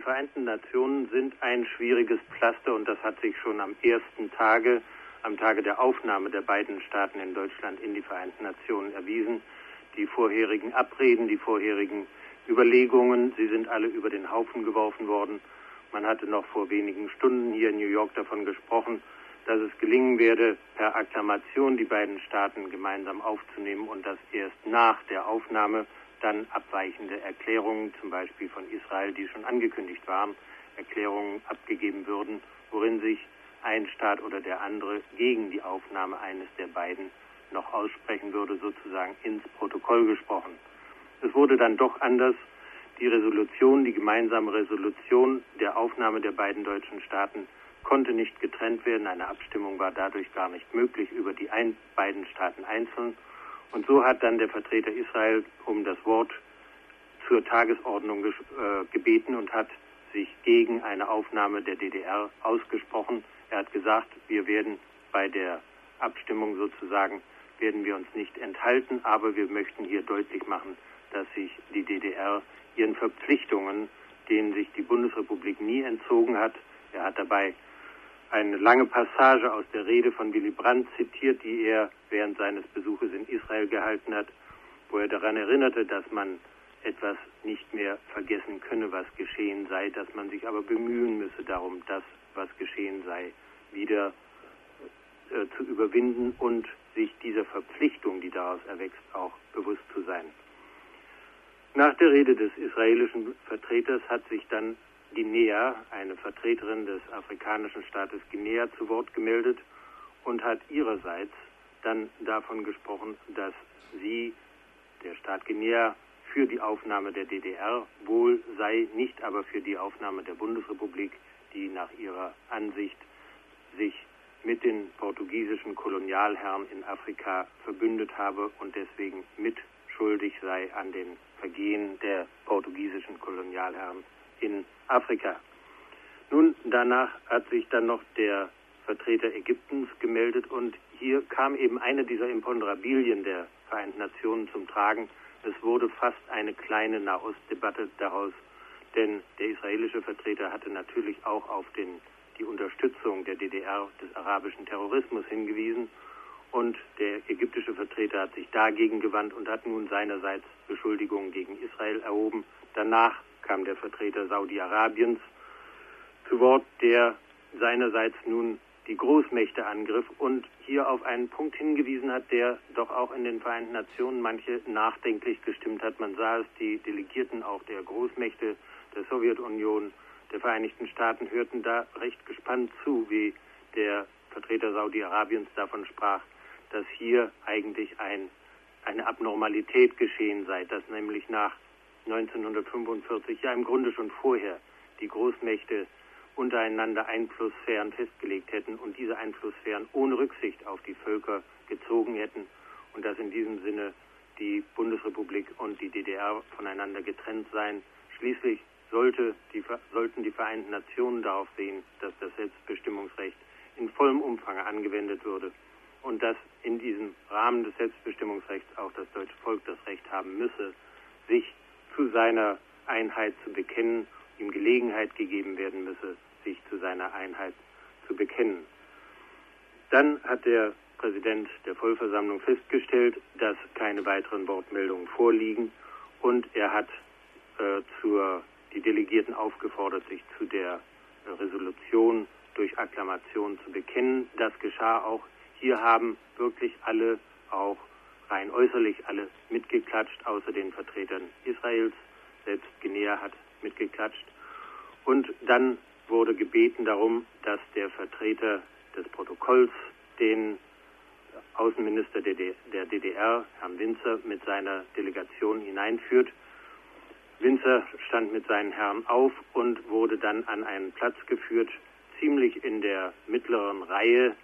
die Vereinten Nationen sind ein schwieriges Pflaster und das hat sich schon am ersten Tage, am Tage der Aufnahme der beiden Staaten in Deutschland in die Vereinten Nationen erwiesen. Die vorherigen Abreden, die vorherigen Überlegungen, sie sind alle über den Haufen geworfen worden. Man hatte noch vor wenigen Stunden hier in New York davon gesprochen, dass es gelingen werde, per Akklamation die beiden Staaten gemeinsam aufzunehmen und dass erst nach der Aufnahme dann abweichende Erklärungen, zum Beispiel von Israel, die schon angekündigt waren, Erklärungen abgegeben würden, worin sich ein Staat oder der andere gegen die Aufnahme eines der beiden noch aussprechen würde, sozusagen ins Protokoll gesprochen. Es wurde dann doch anders. Die Resolution, die gemeinsame Resolution der Aufnahme der beiden deutschen Staaten konnte nicht getrennt werden. Eine Abstimmung war dadurch gar nicht möglich über die ein, beiden Staaten einzeln. Und so hat dann der Vertreter Israel um das Wort zur Tagesordnung äh, gebeten und hat sich gegen eine Aufnahme der DDR ausgesprochen. Er hat gesagt, wir werden bei der Abstimmung sozusagen, werden wir uns nicht enthalten, aber wir möchten hier deutlich machen, dass sich die DDR ihren Verpflichtungen, denen sich die Bundesrepublik nie entzogen hat, er hat dabei eine lange Passage aus der Rede von Willy Brandt zitiert, die er während seines Besuches in Israel gehalten hat, wo er daran erinnerte, dass man etwas nicht mehr vergessen könne, was geschehen sei, dass man sich aber bemühen müsse darum, das, was geschehen sei, wieder äh, zu überwinden und sich dieser Verpflichtung, die daraus erwächst, auch bewusst zu sein. Nach der Rede des israelischen Vertreters hat sich dann Guinea, eine Vertreterin des afrikanischen Staates Guinea, zu Wort gemeldet und hat ihrerseits dann davon gesprochen, dass sie, der Staat Guinea, für die Aufnahme der DDR wohl sei, nicht aber für die Aufnahme der Bundesrepublik, die nach ihrer Ansicht sich mit den portugiesischen Kolonialherren in Afrika verbündet habe und deswegen mitschuldig sei an den Vergehen der portugiesischen Kolonialherren in Afrika. Nun, danach hat sich dann noch der Vertreter Ägyptens gemeldet und hier kam eben eine dieser Imponderabilien der Vereinten Nationen zum Tragen. Es wurde fast eine kleine Nahostdebatte daraus, denn der israelische Vertreter hatte natürlich auch auf den, die Unterstützung der DDR des arabischen Terrorismus hingewiesen und der ägyptische Vertreter hat sich dagegen gewandt und hat nun seinerseits Beschuldigungen gegen Israel erhoben. Danach kam der Vertreter Saudi-Arabiens zu Wort, der seinerseits nun die Großmächte angriff und hier auf einen Punkt hingewiesen hat, der doch auch in den Vereinten Nationen manche nachdenklich gestimmt hat. Man sah es, die Delegierten auch der Großmächte der Sowjetunion, der Vereinigten Staaten hörten da recht gespannt zu, wie der Vertreter Saudi-Arabiens davon sprach, dass hier eigentlich ein, eine Abnormalität geschehen sei, dass nämlich nach 1945, ja im Grunde schon vorher, die Großmächte untereinander Einflusssphären festgelegt hätten und diese Einflusssphären ohne Rücksicht auf die Völker gezogen hätten und dass in diesem Sinne die Bundesrepublik und die DDR voneinander getrennt seien. Schließlich sollte die, sollten die Vereinten Nationen darauf sehen, dass das Selbstbestimmungsrecht in vollem Umfang angewendet würde und dass in diesem Rahmen des Selbstbestimmungsrechts auch das deutsche Volk das Recht haben müsse, sich zu seiner Einheit zu bekennen, ihm Gelegenheit gegeben werden müsse, sich zu seiner Einheit zu bekennen. Dann hat der Präsident der Vollversammlung festgestellt, dass keine weiteren Wortmeldungen vorliegen und er hat äh, zur, die Delegierten aufgefordert, sich zu der Resolution durch Akklamation zu bekennen. Das geschah auch. Hier haben wirklich alle auch rein äußerlich alle mitgeklatscht, außer den Vertretern Israels. Selbst Guinea hat mitgeklatscht. Und dann wurde gebeten darum, dass der Vertreter des Protokolls den Außenminister der DDR, Herrn Winzer, mit seiner Delegation hineinführt. Winzer stand mit seinen Herren auf und wurde dann an einen Platz geführt, ziemlich in der mittleren Reihe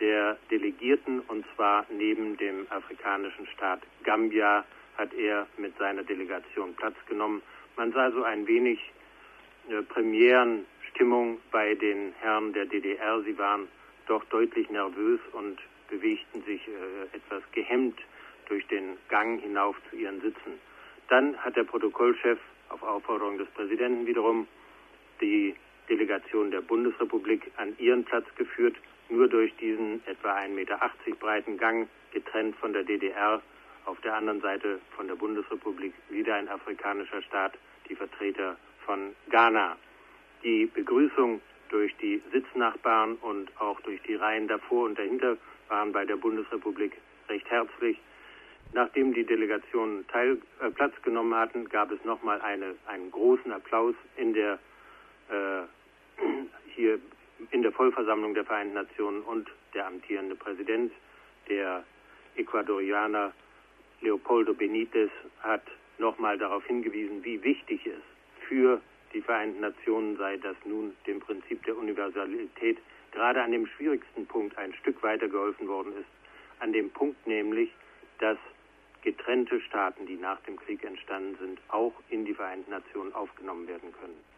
der Delegierten, und zwar neben dem afrikanischen Staat Gambia hat er mit seiner Delegation Platz genommen. Man sah so ein wenig äh, Premierenstimmung bei den Herren der DDR. Sie waren doch deutlich nervös und bewegten sich äh, etwas gehemmt durch den Gang hinauf zu ihren Sitzen. Dann hat der Protokollchef auf Aufforderung des Präsidenten wiederum die Delegation der Bundesrepublik an ihren Platz geführt, nur durch diesen etwa 1,80 Meter breiten Gang, getrennt von der DDR, auf der anderen Seite von der Bundesrepublik wieder ein afrikanischer Staat, die Vertreter von Ghana. Die Begrüßung durch die Sitznachbarn und auch durch die Reihen davor und dahinter waren bei der Bundesrepublik recht herzlich. Nachdem die Delegationen äh, Platz genommen hatten, gab es nochmal eine, einen großen Applaus in der äh, hier in der Vollversammlung der Vereinten Nationen und der amtierende Präsident, der Ecuadorianer Leopoldo Benitez, hat nochmal darauf hingewiesen, wie wichtig es für die Vereinten Nationen sei, dass nun dem Prinzip der Universalität gerade an dem schwierigsten Punkt ein Stück weiter geholfen worden ist. An dem Punkt nämlich, dass getrennte Staaten, die nach dem Krieg entstanden sind, auch in die Vereinten Nationen aufgenommen werden können.